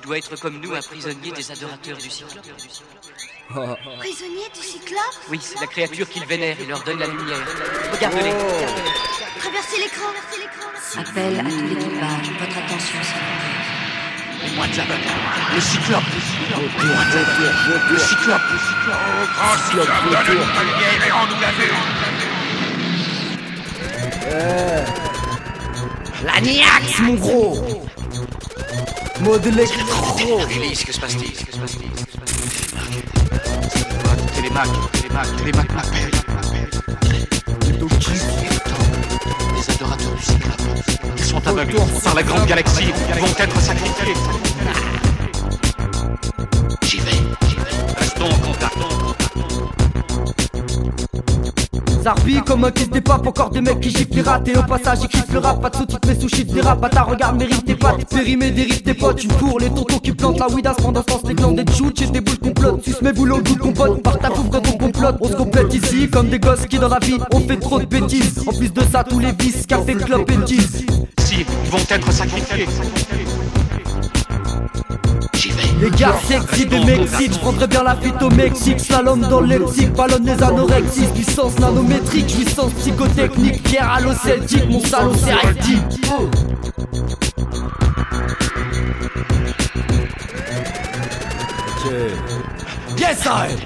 Tu dois être comme nous, un prisonnier des adorateurs du cyclope. Prisonnier du cyclope Oui, c'est la créature qu'ils vénèrent et leur donne la lumière. Regarde-les. Traversez l'écran. Appel à tout l'équipage. Votre attention, s'il vous plaît. Et moi, Jack, le cyclope. Le cyclope. Grand cyclope, donne-nous ta lumière et rends-nous la vue. La mon gros Mode électro Élise, que se passe-t-il Que se passe-t-il Télémac, Télémac, Télémac m'appelle. Les adorateurs du cyclope. Ils sont aveugles par la grande galaxie. Ils vont être sacrifiés. Zarbi comme un kiss des papes, encore des mecs qui giflent les Et au passage ils kiffent le rap, pas de sous-titres mais sous des rap. Bâtard regarde mérite tes pattes, périmé dérive tes potes. Une pour les tontons qui plantent la weed à ce pendant sens les glandes des shoots J'ai des boules complotes, suce mes boulots, doute compote Par ta foufre quand on complote, on se complète ici Comme des gosses qui dans la vie on fait trop de bêtises. En plus de ça tous les vices, café, et tease. Si, ils vont être sacrifiés. Les gars sexy des Mexiques, je prendrais bien la fuite au Mexique. Slalom dans le lexique, ballonne les anorexis Puissance nanométrique, jouissance psychotechnique. Pierre à l'eau celtique, mon salaud c'est rectique Yes, I.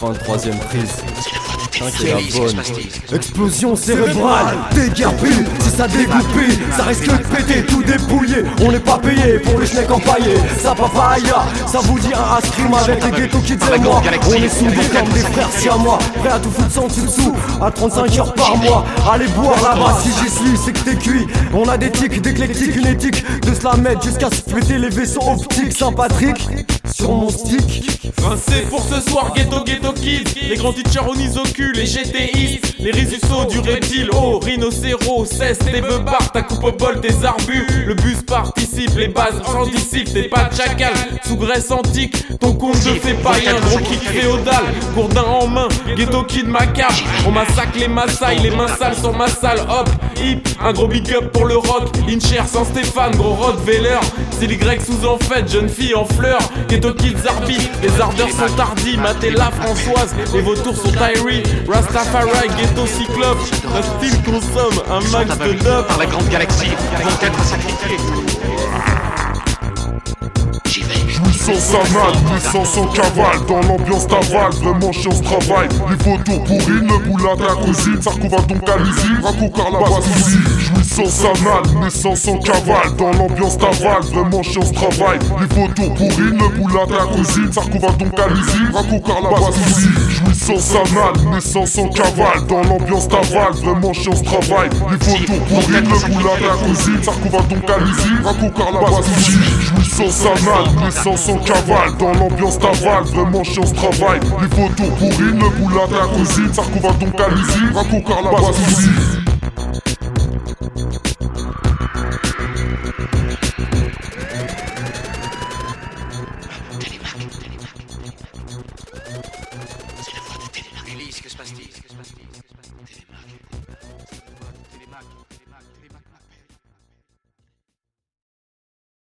23ème prise. Cinquième Élise, que se bonne. Explosion cérébrale, déguerpé, si ça dégoupé, ça risque de péter, tout dépouillé. On n'est pas payé pour les schnecks empaillés. Ça papaya, ça vous dit un ascrime avec les ghetto kids et moi. On est soudés comme des frères si à moi, prêt à tout foutre sans dessous, à 35 heures par mois. Allez boire là-bas, si j'y suis, c'est que t'es cuit. On a des tics, d'éclectique, une éthique, de se la mettre jusqu'à se péter les vaisseaux optiques. Saint-Patrick, sur mon stick. Rincé pour ce soir, ghetto ghetto kids Les grands teachers au les GTistes Les résussos du reptile, oh rhinocéros Cesse tes beubards, ta coupe au bol, tes arbus Le bus participe, les bases anticipent T'es pas de chacal, sous Grèce antique Ton compte de fait païen, gros kick féodal Gourdin en main, ghetto kid macabre. On massacre les Maasai, les mains sales sur ma salle. Hop, hip, un gros big up pour le rock. Incher sans Stéphane, gros Rottweiler C'est les sous en fête, jeune fille en fleurs. Ghetto kids arbi, les ardeurs sont tardis Matella Françoise, les vautours sont Tyree Rastafari, ghetto cyclope Un style consomme un max de dope par la grande galaxie. Vont être sacrifiés. J'y vais. Puissance anale, puissance en cavale Dans l'ambiance d'aval, vraiment chiant ce travail Les vautours pourris, le boulot à la cousine Sarko va donc à l'usine, raconte la base Jouissance anale, naissance en cavale. Dans l'ambiance d'aval, vraiment chiant ce travail. Les vautours pourris, le boulot à la cousine. Sarko va donc à l'usine, raconte la base Jouissance anale, naissance en cavale. Dans l'ambiance d'aval, vraiment chiant ce travail. Les vautours pourris, le boulot à la cousine. Sarko va donc à l'usine, raconte la base Jouissance anale, naissance en cavale. Dans l'ambiance d'aval, vraiment chiant ce travail. Les vautours pourris, le boulot à la cousine. Sarko va donc à l'usine, raconte la base Élise, que se passe-t-il? Télémac, Télémac, Télémac.